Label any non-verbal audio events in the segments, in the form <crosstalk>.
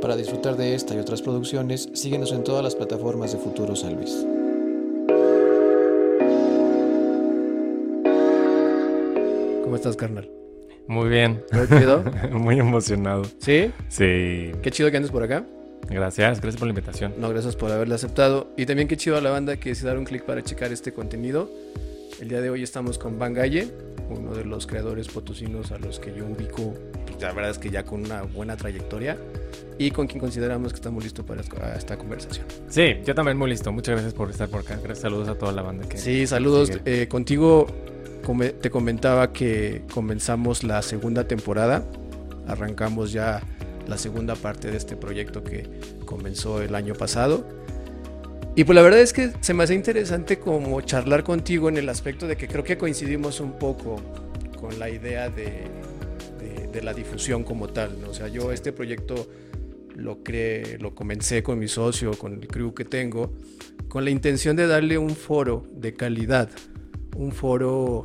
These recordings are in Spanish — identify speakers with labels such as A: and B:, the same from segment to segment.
A: Para disfrutar de esta y otras producciones, síguenos en todas las plataformas de Futuro San Luis.
B: ¿Cómo estás, carnal?
C: Muy bien.
B: ¿Muy chido? <laughs>
C: Muy emocionado.
B: ¿Sí?
C: Sí.
B: Qué chido que andes por acá.
C: Gracias, gracias por la invitación.
B: No, gracias por haberla aceptado. Y también qué chido a la banda que se dar un clic para checar este contenido. El día de hoy estamos con Van Galle, uno de los creadores potosinos a los que yo ubico, la verdad es que ya con una buena trayectoria y con quien consideramos que estamos listos para esta conversación.
C: Sí, yo también muy listo. Muchas gracias por estar por acá. Gracias, saludos a toda la banda que.
B: Sí, saludos. Eh, contigo te comentaba que comenzamos la segunda temporada. Arrancamos ya la segunda parte de este proyecto que comenzó el año pasado. Y pues la verdad es que se me hace interesante como charlar contigo en el aspecto de que creo que coincidimos un poco con la idea de, de- la difusión como tal. ¿no? O sea, yo este proyecto lo, creé, lo comencé con mi socio, con el crew que tengo, con la intención de darle un foro de calidad, un foro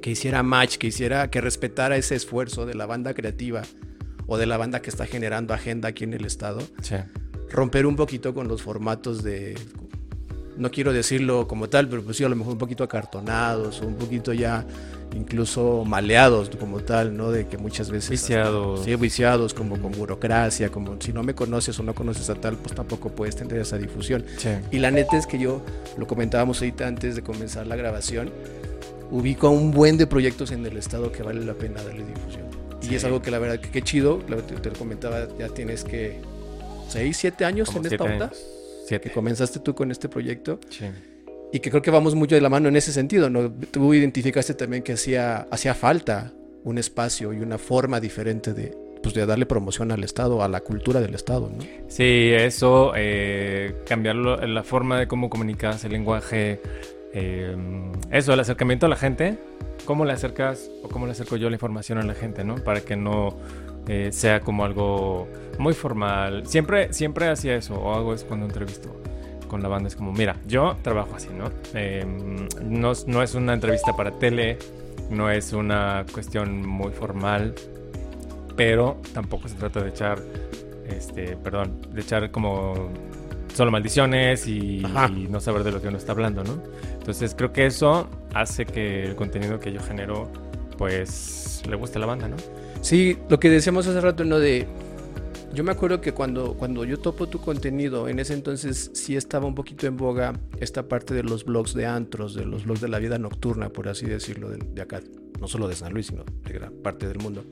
B: que hiciera match, que hiciera, que respetara ese esfuerzo de la banda creativa o de la banda que está generando agenda aquí en el estado
C: Sí.
B: romper un poquito con los formatos de, no quiero decirlo como tal, pero pues sí, a lo mejor un poquito acartonados, un poquito ya incluso maleados como tal, ¿no? De que muchas veces...
C: Viciados.
B: Sí, viciados, como con burocracia, como si no me conoces o no conoces a tal, pues tampoco puedes tener esa difusión.
C: Sí.
B: Y la neta es que yo, lo comentábamos ahorita antes de comenzar la grabación, ubico a un buen de proyectos en el estado que vale la pena darle difusión. Y es algo que la verdad que qué chido, te, te lo comentaba, ya tienes que 6, 7 años
C: Como
B: en esta onda,
C: años.
B: que comenzaste tú con este proyecto
C: Sí.
B: Y que creo que vamos mucho de la mano en ese sentido, ¿no? Tú identificaste también que hacía, hacía falta un espacio y una forma diferente de, pues, de darle promoción al Estado, a la cultura del Estado, ¿no?
C: Sí, eso, eh, cambiarlo, la forma de cómo comunicas, el lenguaje, eh, eso, el acercamiento a la gente, cómo le acercas o cómo le acerco yo la información a la gente, ¿no? Para que no eh, sea como algo muy formal. Siempre, siempre hacía eso, o hago eso cuando entrevisto con la banda. Es como, mira, yo trabajo así, ¿no? Eh, no, es- no es una entrevista para tele, no es una cuestión muy formal, pero tampoco se trata de echar, este, perdón, de echar como solo maldiciones y no saber de lo que uno está hablando, ¿no? Entonces creo que eso hace que el contenido que yo genero, pues, le guste a la banda, ¿no?
B: Sí, lo que decíamos hace rato, ¿no? De. Yo me acuerdo que cuando, cuando yo topo tu contenido, en ese entonces sí estaba un poquito en boga esta parte de los blogs de antros, de los blogs de la vida nocturna, por así decirlo, de, de acá, no solo de San Luis, sino de gran parte del mundo.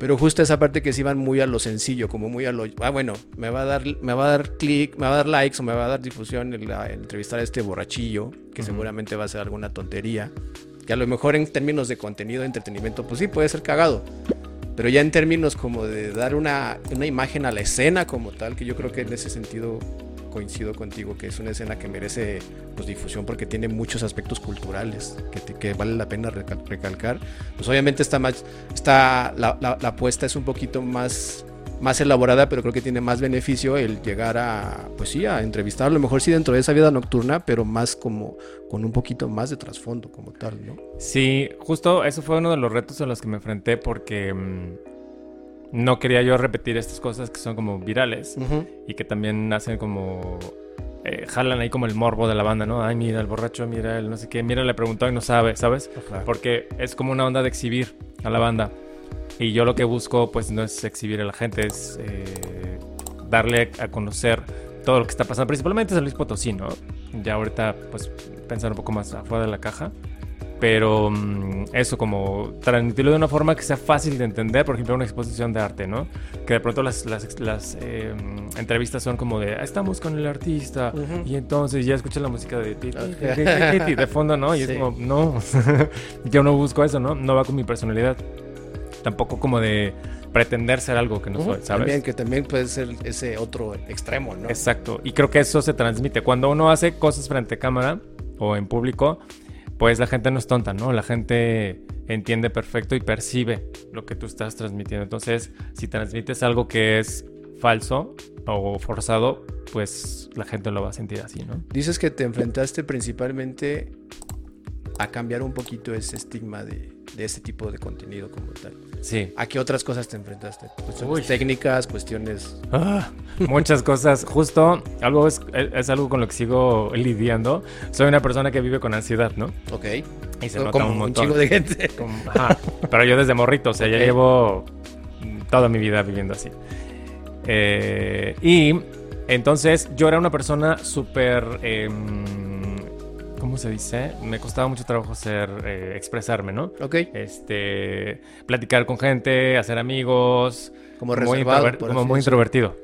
B: Pero justo esa parte que se iban muy a lo sencillo, como muy a lo, ah, bueno, me va a dar, me va a dar clic, me va a dar likes o me va a dar difusión entrevistar a este borrachillo, que seguramente va a ser alguna tontería, que a lo mejor en términos de contenido, de entretenimiento, pues sí, puede ser cagado. Pero ya en términos como de dar una, una imagen a la escena como tal, que yo creo que en ese sentido coincido contigo, que es una escena que merece pues, difusión porque tiene muchos aspectos culturales que, te- que vale la pena recal- recalcar. Pues obviamente está más, está, la, la, la apuesta es un poquito más, más elaborada, pero creo que tiene más beneficio el llegar a, pues sí, a entrevistar, a lo mejor sí dentro de esa vida nocturna, pero más como, con un poquito más de trasfondo como tal, ¿no?
C: Sí, justo eso fue uno de los retos a los que me enfrenté porque mm, no quería yo repetir estas cosas que son como virales y que también hacen como... eh, jalan ahí como el morbo de la banda, ¿no? Ay, mira el borracho, mira el no sé qué, mira le preguntó y no sabe, ¿sabes?
B: Ajá.
C: Porque es como una onda de exhibir a la banda. Y yo lo que busco, pues, no es exhibir a la gente, es eh, darle a conocer todo lo que está pasando, principalmente San Luis Potosí, ¿no? Ya ahorita, pues, pensar un poco más afuera de la caja. Pero mm, eso, como transmitirlo de una forma que sea fácil de entender, por ejemplo, una exposición de arte, ¿no? Que de pronto las, las, las, eh, entrevistas son como de, "Ah, estamos con el artista,
B: Ujú.
C: y entonces ya escuchas la música de, ti, de fondo, ¿no? Y
B: Sí.
C: es como, no, <laughs> yo no busco eso, ¿no? No va con mi personalidad. Tampoco como de pretender ser algo que no soy, ¿sabes?
B: También, que también puede ser ese otro extremo, ¿no?
C: Exacto. Y creo que eso se transmite. Cuando uno hace cosas frente a cámara o en público, pues la gente no es tonta, ¿no? La gente entiende perfecto y percibe lo que tú estás transmitiendo. Entonces, si transmites algo que es falso o forzado, pues la gente lo va a sentir así, ¿no?
B: Dices que te enfrentaste principalmente a cambiar un poquito ese estigma de, de este tipo de contenido como tal.
C: Sí.
B: ¿A qué otras cosas te enfrentaste? Cuestiones técnicas, cuestiones...
C: Ah, muchas cosas. Justo, algo es, es, algo con lo que sigo lidiando. Soy una persona que vive con ansiedad, ¿no?
B: Ok.
C: Y se
B: Como
C: nota un
B: un
C: montón.
B: chingo de gente.
C: Como- ajá. Pero yo desde morrito, o sea, ya llevo toda mi vida viviendo así. Eh, y entonces yo era una persona súper... em, ¿Cómo se dice? Me costaba mucho trabajo ser, eh, expresarme, ¿no?
B: Ok.
C: Este, platicar con gente, hacer amigos.
B: Como
C: muy,
B: reservado, por
C: como muy introvertido.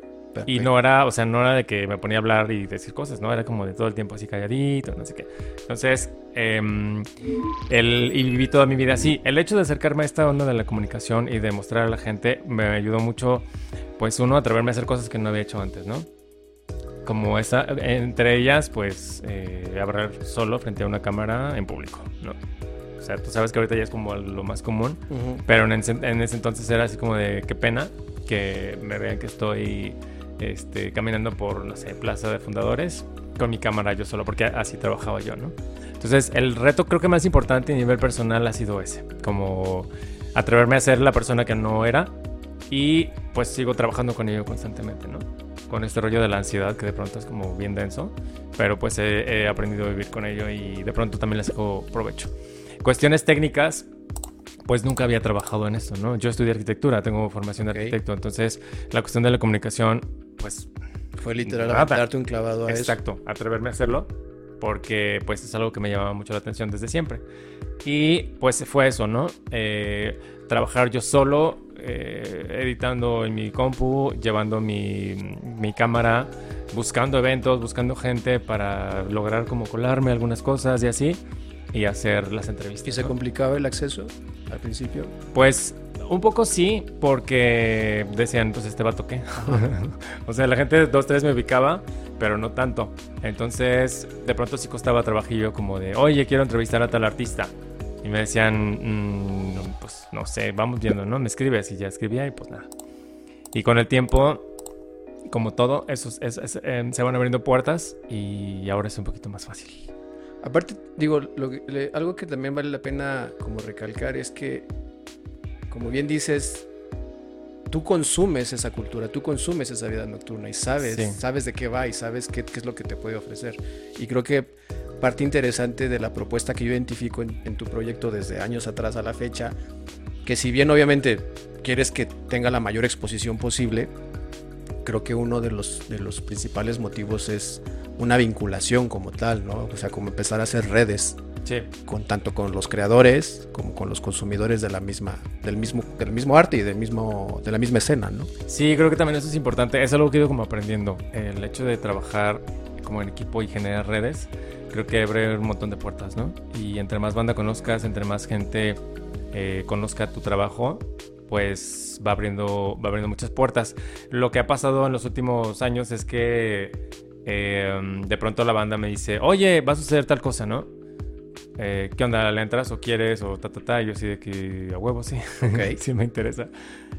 C: Y no era, o sea, no era de que me ponía a hablar y decir cosas, ¿no? Era como de todo el tiempo así calladito, no sé qué. Entonces, em, el, y viví toda mi vida así. El hecho de acercarme a esta onda de la comunicación y de mostrar a la gente me ayudó mucho, pues uno, a atreverme a hacer cosas que no había hecho antes, ¿no? Como esa, entre ellas, pues, eh, hablar solo frente a una cámara en público, ¿no? O sea, tú sabes que ahorita ya es como lo más común,
B: Ujú.
C: pero en ese, en ese entonces era así como de qué pena que me vean que estoy este, caminando por, no sé, Plaza de Fundadores con mi cámara yo solo, porque así trabajaba yo, ¿no? Entonces, el reto creo que más importante a nivel personal ha sido ese, como atreverme a ser la persona que no era y pues sigo trabajando con ello constantemente, ¿no? Con este rollo de la ansiedad que de pronto es como bien denso, pero pues he, he aprendido a vivir con ello y de pronto también le saco provecho. Cuestiones técnicas, pues nunca había trabajado en esto, ¿no? Yo estudié arquitectura, tengo formación de arquitecto, entonces la cuestión de la comunicación, pues
B: Fue literal darte un clavado a eso.
C: Exacto, atreverme a hacerlo porque pues es algo que me llamaba mucho la atención desde siempre. Y pues fue eso, ¿no? Eh, trabajar yo solo, eh, editando en mi compu, llevando mi, mi cámara, buscando eventos, buscando gente para lograr como colarme algunas cosas y así, y hacer las entrevistas.
B: ¿Y se
C: ¿no?
B: complicaba el acceso al principio?
C: Pues un poco sí, porque decían, pues este vato qué. <laughs> o sea, la gente dos, tres me ubicaba, pero no tanto. Entonces, de pronto sí costaba trabajillo como de, oye, quiero entrevistar a tal artista. Y me decían, "Mm, pues no sé, vamos viendo, ¿no? Me escribes y ya escribía y pues nada. Y con el tiempo, como todo, esos, es- es- em, se van abriendo puertas y ahora es un poquito más fácil.
B: Aparte, digo, lo que- le- algo que también vale la pena como recalcar es que, como bien dices, tú consumes esa cultura, tú consumes esa vida nocturna y sabes,
C: Sí.
B: sabes de qué va y sabes qué, qué es lo que te puede ofrecer. Y creo que parte interesante de la propuesta que yo identifico en, en tu proyecto desde años atrás a la fecha, que si bien obviamente quieres que tenga la mayor exposición posible, creo que uno de los, de los principales motivos es una vinculación como tal, ¿no? O sea, como empezar a hacer redes
C: Sí.
B: con tanto con los creadores como con los consumidores de la misma del mismo del mismo arte y del mismo de la misma escena, ¿no?
C: Sí, creo que también eso es importante. Es algo que he ido como aprendiendo. El hecho de trabajar como en equipo y generar redes, creo que abre un montón de puertas, ¿no? Y entre más banda conozcas, entre más gente eh, conozca tu trabajo, pues va abriendo, va abriendo muchas puertas. Lo que ha pasado en los últimos años es que eh, de pronto la banda me dice, oye, va a suceder tal cosa, ¿no? Eh, ¿Qué onda? ¿Le entras o quieres? O ta, ta, ta. Y yo así de que a huevo, sí.
B: Ok. <laughs>
C: sí me interesa.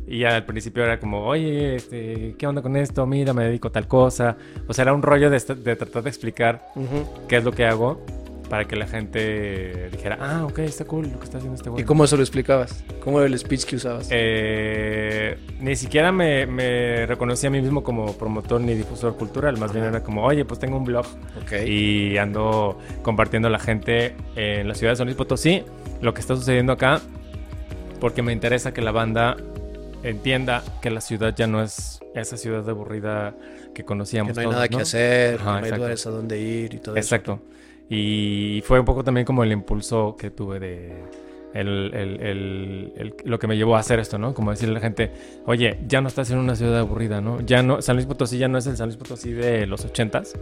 C: Y ya al principio era como, oye, este, ¿qué onda con esto? Mira, me dedico a tal cosa. O sea, era un rollo de, de tratar de explicar qué es lo que hago para que la gente dijera, ah, ok, está cool lo que está haciendo este güey.
B: ¿Y cómo se lo explicabas? ¿Cómo era el speech que usabas?
C: Eh, ni siquiera me, me reconocí a mí mismo como promotor ni difusor cultural, más bien era como, oye, pues tengo un blog y ando compartiendo a la gente en la ciudad de San Luis Potosí lo que está sucediendo acá porque me interesa que la banda entienda que la ciudad ya no es esa ciudad aburrida que
B: que
C: conocíamos
B: no hay
C: todos,
B: nada
C: ¿no?
B: que hacer,
C: Ajá,
B: no hay lugares a dónde ir y todo eso.
C: Exacto. Y fue un poco también como el impulso que tuve de el- el- el- lo que me llevó a hacer esto, ¿no? Como decirle a la gente, oye, ya no estás en una ciudad aburrida, ¿no? Ya no, San Luis Potosí ya no es el San Luis Potosí de los ochentas.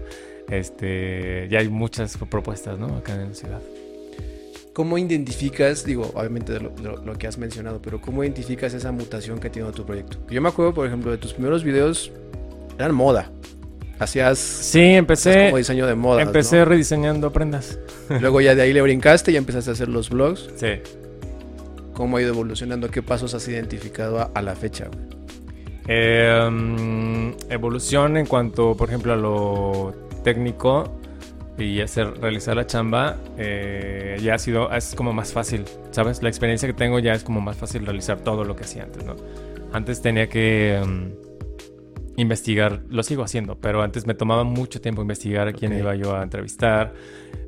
C: Este, ya hay muchas propuestas, ¿no? Acá en la ciudad.
B: ¿Cómo identificas, digo, obviamente lo, de lo que has mencionado, pero cómo identificas esa mutación que ha tenido tu proyecto? Yo me acuerdo, por ejemplo, de tus primeros videos eran moda. Hacías
C: Sí,
B: hacías
C: empecé,
B: como diseño de moda.
C: empecé rediseñando prendas. <laughs>
B: Luego ya de ahí le brincaste y empezaste a hacer los vlogs.
C: Sí.
B: ¿Cómo ha ido evolucionando? ¿Qué pasos has identificado a, a la fecha? güey?
C: Eh, mm, evolución en cuanto, por ejemplo, a lo técnico. y hacer realizar la chamba eh, ya ha sido es como más fácil sabes la experiencia que tengo ya es como más fácil realizar todo lo que hacía antes no antes tenía que mm, investigar lo sigo haciendo pero antes me tomaba mucho tiempo investigar a quién iba yo a entrevistar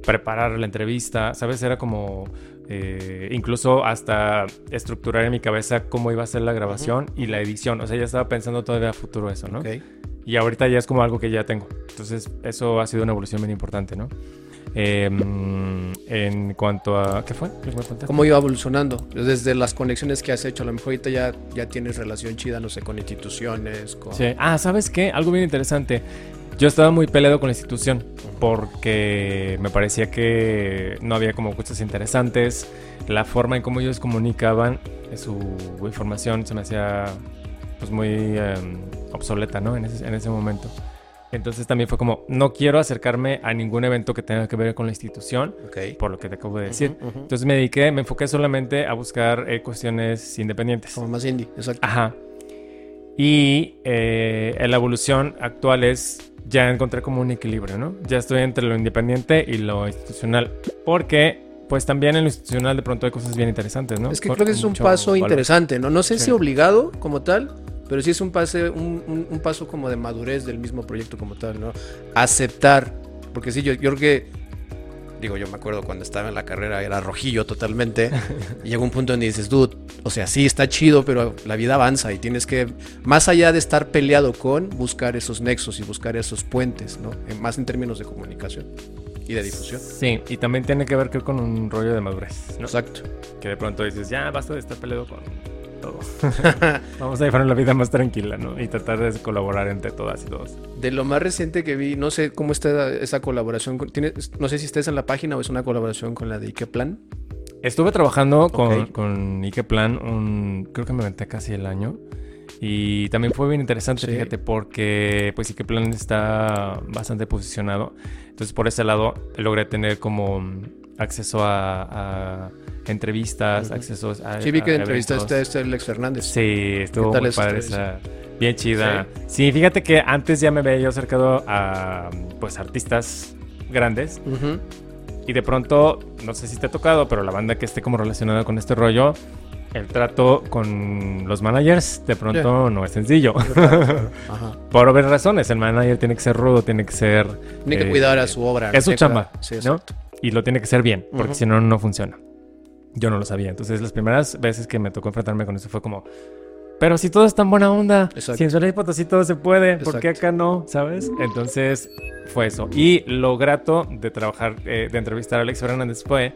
C: preparar la entrevista sabes era como eh, incluso hasta estructurar en mi cabeza cómo iba a ser la grabación y la edición. O sea ya estaba pensando todavía a futuro eso no y ahorita ya es como algo que ya tengo. Entonces, eso ha sido una evolución bien importante, ¿no? Eh, en cuanto a... ¿Qué fue?
B: ¿Cómo iba evolucionando? Desde las conexiones que has hecho, a lo mejor ahorita ya, ya tienes relación chida, no sé, con instituciones, con...
C: Sí. Ah, ¿sabes qué? Algo bien interesante. Yo estaba muy peleado con la institución porque me parecía que no había como cosas interesantes. La forma en cómo ellos comunicaban su información se me hacía pues muy eh, obsoleta, ¿no? En ese, en ese momento. Entonces también fue como, no quiero acercarme a ningún evento que tenga que ver con la institución,
B: Ok.
C: por lo que te acabo de decir.
B: Ujú, ujú.
C: Entonces me dediqué, me enfoqué solamente a buscar eh, cuestiones independientes.
B: Como más indie, exacto.
C: Ajá. Y eh, la evolución actual es, ya encontré como un equilibrio, ¿no? Ya estoy entre lo independiente y lo institucional. Porque, pues también en lo institucional de pronto hay cosas bien interesantes, ¿no?
B: Es que
C: Con
B: creo que es un paso
C: valor.
B: interesante, ¿no? No sé
C: Sí.
B: si obligado como tal, pero sí es un, pase, un, un- un paso como de madurez del mismo proyecto como tal, ¿no? Aceptar, porque sí, yo, yo creo que, digo, yo me acuerdo cuando estaba en la carrera, era rojillo totalmente, <laughs> y llegó un punto donde dices, dude, o sea, sí está chido, pero la vida avanza y tienes que, más allá de estar peleado con, buscar esos nexos y buscar esos puentes, ¿no? En- más en términos de comunicación y de difusión.
C: Sí, y también tiene que ver creo, con un rollo de madurez, ¿no?
B: Exacto.
C: Que de pronto dices, ya basta de estar peleado con todo. <laughs> Vamos a llevar la vida más tranquila, ¿no? Y tratar de colaborar entre todas y todos.
B: De lo más reciente que vi, no sé cómo está esa colaboración. no sé si estés en la página o es una colaboración con la de Ikeplan.
C: Estuve trabajando con,
B: Ok.
C: con Ikeplan, un, creo que me aventé casi el año. Y también fue bien interesante,
B: Sí.
C: fíjate, porque pues Ikeplan está bastante posicionado. Entonces por ese lado logré tener como acceso a, a entrevistas, accesos a
B: Sí, vi que entrevistaste a este Alex Fernández.
C: Sí, estuvo muy padre esa, bien chida. Sí. fíjate que antes ya me había yo acercado a pues artistas grandes y de pronto, no sé si te ha tocado, pero la banda que esté como relacionada con este rollo, el trato con los managers de pronto no es sencillo. <laughs>
B: Ajá.
C: Por obvias razones, el manager tiene que ser rudo, tiene que ser...
B: Tiene que
C: eh,
B: cuidar a su obra.
C: es su chamba,
B: Sí,
C: ¿no? Y lo tiene que ser bien, porque si no, no funciona. Yo no lo sabía. Entonces, las primeras veces que me tocó enfrentarme con eso fue como... Pero si todo es tan buena onda,
B: Exacto.
C: si en Luis Potosí todo se puede, ¿por qué acá no? ¿Sabes? Entonces fue eso. Y lo grato de trabajar, eh, de entrevistar a Alex Fernández fue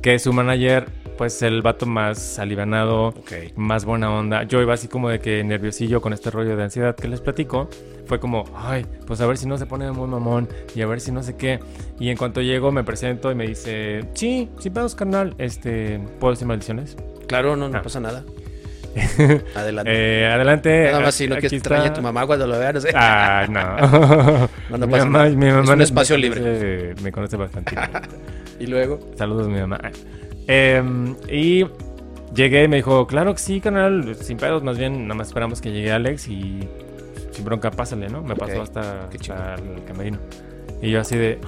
C: que su manager, pues el vato más alivianado,
B: Ok.
C: más buena onda. Yo iba así como de que nerviosillo con este rollo de ansiedad que les platico. Fue como, ay, pues a ver si no se pone muy mamón y a ver si no sé qué. Y en cuanto llego me presento y me dice, sí, sí, vamos, carnal, este, ¿puedo decir maldiciones?
B: Claro, no, no
C: Ah.
B: pasa nada. <laughs> Adelante.
C: Eh, adelante.
B: Nada más si no quieres extraña a tu mamá cuando lo veas. No sé.
C: Ah, no. <laughs>
B: No, no
C: mi
B: pasa
C: mamá,
B: nada.
C: mi mamá
B: Es un
C: me
B: espacio
C: conoce- Me conoce bastante. <laughs>
B: Y luego.
C: Saludos, mi mamá. Em, y llegué y me dijo, claro que sí, canal, sin pedos, más bien, nada más esperamos que llegue Alex y sin bronca, pásale, ¿no? Me pasó
B: Ok,
C: hasta, hasta el camerino. Y yo así de,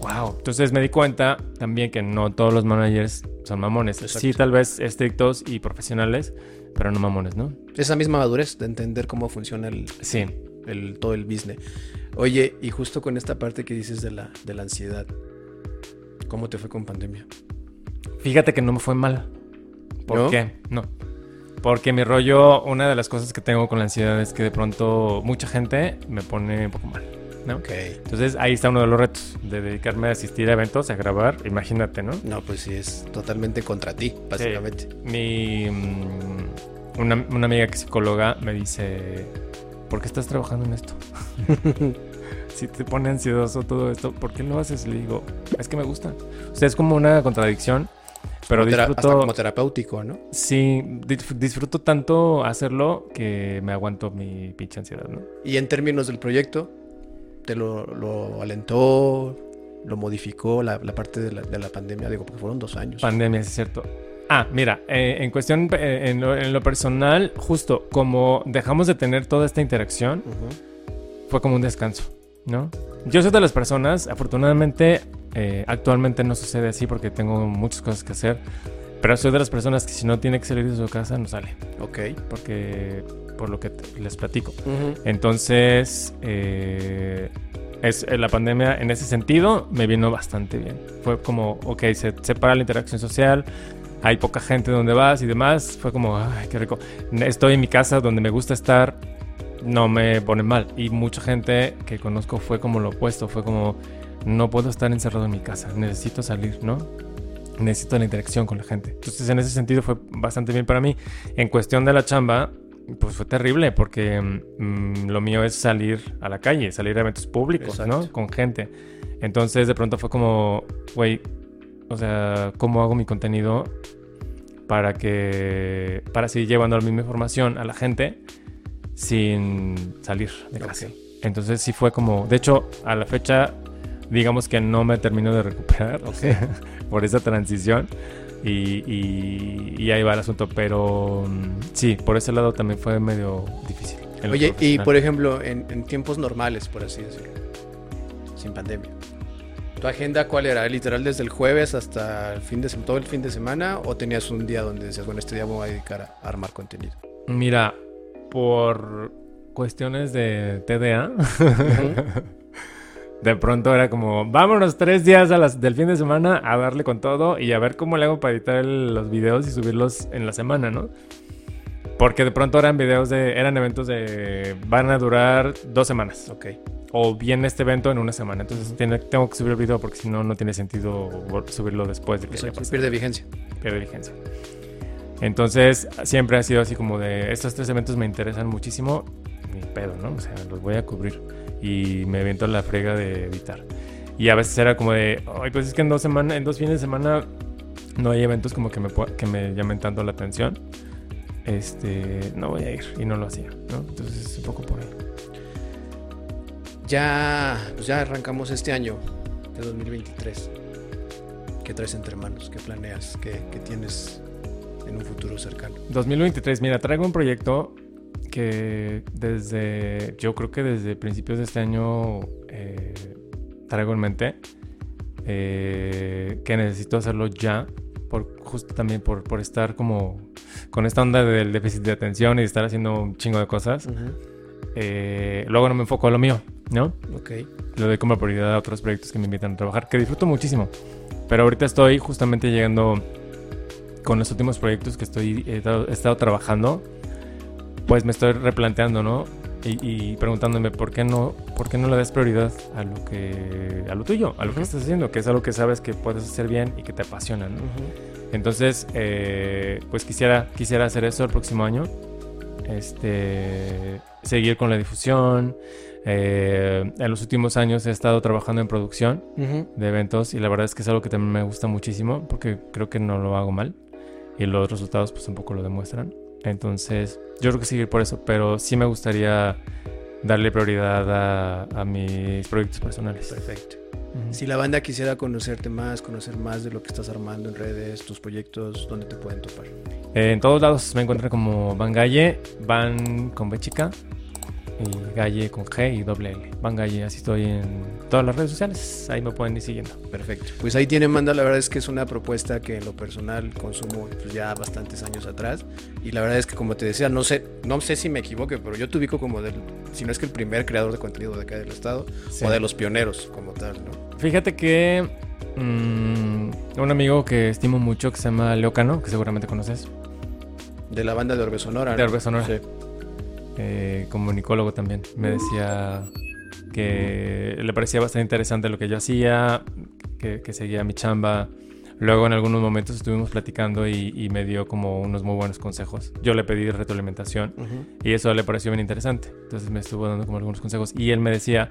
C: wow. Entonces me di cuenta también que no todos los managers son mamones.
B: Exacto.
C: Sí, tal vez estrictos y profesionales, pero no mamones, ¿no?
B: Esa misma madurez de entender cómo funciona el,
C: Sí.
B: el, todo el business. Oye, y justo con esta parte que dices de la, de la ansiedad, ¿cómo te fue con pandemia?
C: Fíjate que no me fue mal. ¿Por
B: ¿No?
C: qué? No. Porque mi rollo, una de las cosas que tengo con la ansiedad es que de pronto mucha gente me pone un poco mal, ¿no?
B: Ok.
C: Entonces ahí está uno de los retos, de dedicarme a asistir a eventos, a grabar, imagínate, ¿no?
B: No, pues sí, es totalmente contra ti, básicamente.
C: Mi, mm, una, una amiga que es psicóloga me dice, ¿por qué estás trabajando en esto? <laughs> <laughs> si te pone ansioso todo esto, ¿por qué lo haces? Le digo, es que me gusta. O sea, es como una contradicción, pero
B: Como
C: disfruto...
B: Hasta como terapéutico, ¿no?
C: Sí, disfruto tanto hacerlo que me aguanto mi pinche ansiedad, ¿no?
B: Y en términos del proyecto, ¿te lo, lo alentó, lo modificó la, la parte de la, de la pandemia? Digo, porque fueron dos años.
C: Pandemia, es cierto. Ah, mira, eh, en cuestión, eh, en, lo, en lo personal, justo como dejamos de tener toda esta interacción, fue como un descanso. ¿no? Yo soy de las personas, afortunadamente, eh, actualmente no sucede así porque tengo muchas cosas que hacer, pero soy de las personas que si no tiene que salir de su casa, no sale.
B: Ok.
C: Porque, por lo que te- les platico. Entonces, eh, es, eh, la pandemia en ese sentido me vino bastante bien. Fue como, ok, se separa la interacción social, hay poca gente donde vas y demás. Fue como, ay, qué rico. Estoy en mi casa donde me gusta estar, no me pone mal. Y mucha gente que conozco fue como lo opuesto, fue como, no puedo estar encerrado en mi casa, necesito salir, ¿no? Necesito la interacción con la gente. Entonces, en ese sentido fue bastante bien para mí. En cuestión de la chamba, pues fue terrible porque mm, lo mío es salir a la calle, salir a eventos públicos,
B: Exacto.
C: ¿no? Con gente. Entonces de pronto fue como, güey, o sea, ¿cómo hago mi contenido para que, para seguir llevando la misma información a la gente sin salir de casa?
B: Ok.
C: Entonces sí fue como, de hecho, a la fecha, digamos que no me termino de recuperar <laughs> por esa transición. Y, y- y ahí va el asunto, pero mm, sí, por ese lado también fue medio difícil.
B: Oye, y por ejemplo, en, en tiempos normales, por así decirlo, sin pandemia, ¿tu agenda cuál era? ¿Literal desde el jueves hasta el fin de todo el fin de semana? ¿O tenías un día donde decías, bueno, este día me voy a dedicar a armar contenido?
C: Mira, por cuestiones de TDA, <laughs> de pronto era como, vámonos tres días a las, del fin de semana a darle con todo y a ver cómo le hago para editar el- los videos y subirlos en la semana, ¿no? Porque de pronto eran videos de, eran eventos de, van a durar dos semanas.
B: Ok.
C: O viene este evento en una semana. Entonces tiene- tengo que subir el video porque si no, no tiene sentido subirlo después de que
B: Exacto, pierde vigencia.
C: pierde vigencia. Entonces, siempre ha sido así como de estos tres eventos me interesan muchísimo, ni pedo, ¿no? O sea, los voy a cubrir y me aviento la frega de editar. Y a veces era como de, ay, pues es que en dos semanas, en dos fines de semana no hay eventos como que me que me llamen tanto la atención. Este, no voy a ir y no lo hacía, ¿no? Entonces, es un poco por ahí.
B: Ya, pues ya arrancamos este año de 2023. ¿Qué traes entre manos? ¿Qué planeas? ¿Qué, qué tienes en un futuro cercano?
C: 2023, mira, traigo un proyecto que desde, yo creo que desde principios de este año eh, traigo en mente eh, que necesito hacerlo ya, por, justo también por, por estar como con esta onda del déficit de atención y estar haciendo un chingo de cosas. Eh, luego no me enfoco a lo mío, ¿no?
B: Ok.
C: le doy como prioridad a otros proyectos que me invitan a trabajar, que disfruto muchísimo. Pero ahorita estoy justamente llegando con los últimos proyectos que estoy he estado trabajando, pues me estoy replanteando, ¿no? Y, y preguntándome por qué no, por qué no le das prioridad a lo que, a lo tuyo, a lo que estás haciendo, que es algo que sabes que puedes hacer bien y que te apasiona, ¿no? Entonces, eh, pues quisiera, quisiera hacer eso el próximo año. Este, seguir con la difusión. Eh, en los últimos años he estado trabajando en producción de eventos y la verdad es que es algo que también me gusta muchísimo porque creo que no lo hago mal y los resultados pues un poco lo demuestran. Entonces, yo creo que seguir por eso, pero sí me gustaría darle prioridad a, a mis proyectos personales.
B: Perfecto. Si la banda quisiera conocerte más, conocer más de lo que estás armando en redes, tus proyectos, ¿dónde te pueden topar?
C: Eh, en todos lados me encuentran como Van Galle, Van con B chica y Galle con G y doble L. Van Galle, así estoy en todas las redes sociales. Ahí me pueden ir siguiendo.
B: Perfecto. Pues ahí tienen, Manda. La verdad es que es una propuesta que en lo personal consumo pues, ya bastantes años atrás. Y la verdad es que, como te decía, no sé, no sé si me equivoque, pero yo te ubico como del, si no es que el primer creador de contenido de acá del estado,
C: Sí.
B: o de los pioneros como tal, ¿no?
C: Fíjate que mm, un amigo que estimo mucho que se llama Leo Cano, que seguramente conoces,
B: De la banda de Orbe Sonora.
C: de. Orbe Sonora.
B: Sí.
C: Eh, comunicólogo también, me decía que le parecía bastante interesante lo que yo hacía, que, que seguía mi chamba. Luego en algunos momentos estuvimos platicando y, y me dio como unos muy buenos consejos. Yo le pedí retroalimentación
B: Ujú.
C: y eso le pareció bien interesante. Entonces me estuvo dando como algunos consejos y él me decía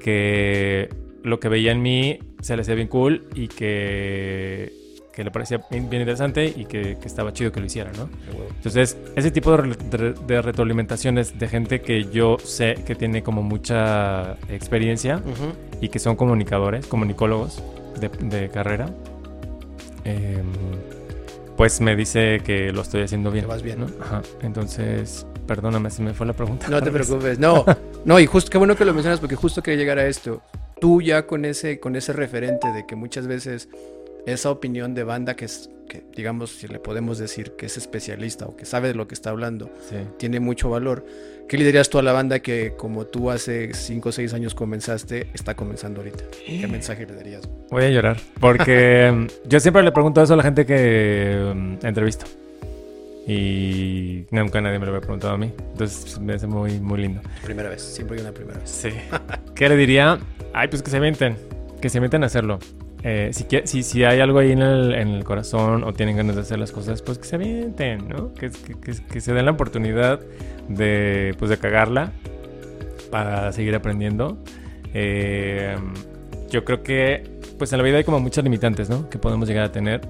C: que lo que veía en mí se le hacía bien cool y que, que le parecía bien, bien interesante y que, que estaba chido que lo hiciera, ¿no? Entonces, ese tipo de, re- de- retroalimentaciones de gente que yo sé que tiene como mucha experiencia y que son comunicadores, comunicólogos de, de carrera, em, pues me dice que lo estoy haciendo bien.
B: Que vas bien.
C: ¿no? Ajá. Entonces, perdóname, se me fue la pregunta.
B: No te <laughs> preocupes. No, No, y justo, qué bueno que lo mencionas porque justo quería llegar a esto. Tú ya con ese, con ese referente de que muchas veces esa opinión de banda que es, que digamos, si le podemos decir que es especialista o que sabe de lo que está hablando,
C: Sí.
B: tiene mucho valor. ¿Qué le dirías tú a la banda que como tú hace 5 o 6 años comenzaste, está comenzando ahorita? ¿Qué mensaje le darías?
C: Voy a llorar. Porque mm, <laughs> yo siempre le pregunto eso a la gente que mm, entrevisto. Y nunca nadie me lo había preguntado a mí. Entonces me hace muy, muy lindo.
B: Primera vez, siempre hay una primera vez.
C: Sí. <laughs> ¿Qué le diría? Ay, pues que se avienten. Que se avienten a hacerlo. Eh, si, si, si hay algo ahí en el, en el corazón o tienen ganas de hacer las cosas, pues que se avienten, ¿no? Que, que, que- que se den la oportunidad de, pues, de cagarla para seguir aprendiendo. Eh, yo creo que, pues en la vida hay como muchas limitantes, ¿no? Que podemos llegar a tener,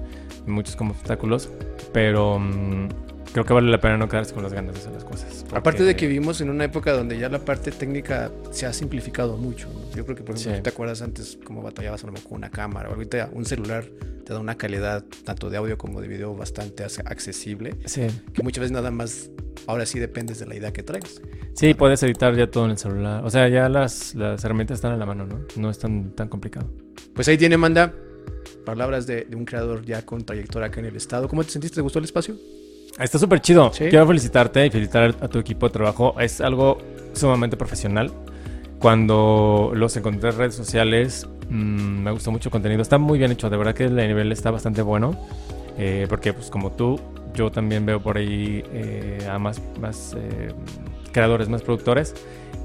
C: muchos como obstáculos, pero mm, creo que vale la pena no quedarse con las ganas de hacer las cosas.
B: Aparte de que vivimos en una época donde ya la parte técnica se ha simplificado mucho. ¿no? Yo creo que, por ejemplo,
C: Sí.
B: ¿tú ¿te acuerdas antes cómo batallabas a lo mejor con una cámara? Ahorita un celular te da una calidad tanto de audio como de video bastante ac- accesible,
C: Sí.
B: que muchas veces nada más, ahora sí dependes de la idea que traigas.
C: Sí, puedes editar ya todo en el celular. O sea, ya las, las herramientas están a la mano, ¿no? No es tan, tan complicado.
B: Pues ahí tiene, Manda, palabras de, de un creador ya con trayectoria acá en el estado. ¿Cómo te sentiste? ¿Te gustó el espacio?
C: Está súper chido.
B: Sí.
C: Quiero felicitarte y felicitar a tu equipo de trabajo. Es algo sumamente profesional. Cuando los encontré en redes sociales, mm, me gustó mucho el contenido. Está muy bien hecho. De verdad que el nivel está bastante bueno. Eh, porque, pues, como tú, yo también veo por ahí eh, a más, más eh, creadores, más productores.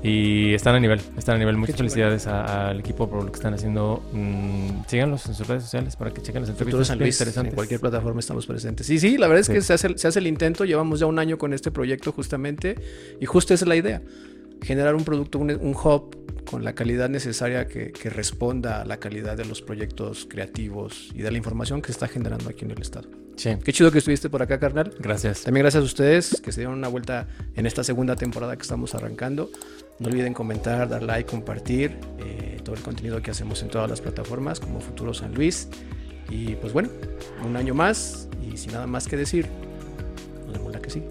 C: Y están a nivel, están a nivel. Muchas felicidades al equipo por lo que están haciendo. Mm, síganlos en sus redes sociales para que chequen las entrevistas
B: San Luis, en
C: interesantes.
B: cualquier plataforma estamos presentes. Sí, sí, la verdad es que se hace, se hace el intento, llevamos ya un año con este proyecto justamente, y justo esa es la idea, generar un producto, un, un hub con la calidad necesaria que, que responda a la calidad de los proyectos creativos y de la información que se está generando aquí en el estado.
C: Sí,
B: Qué chido que estuviste por acá, carnal.
C: gracias.
B: También gracias a ustedes que se dieron una vuelta en esta segunda temporada que estamos arrancando. No olviden comentar, dar like, compartir eh, todo el contenido que hacemos en todas las plataformas como Futuro San Luis. Y pues bueno, un año más y sin nada más que decir, nos vemos la que sí.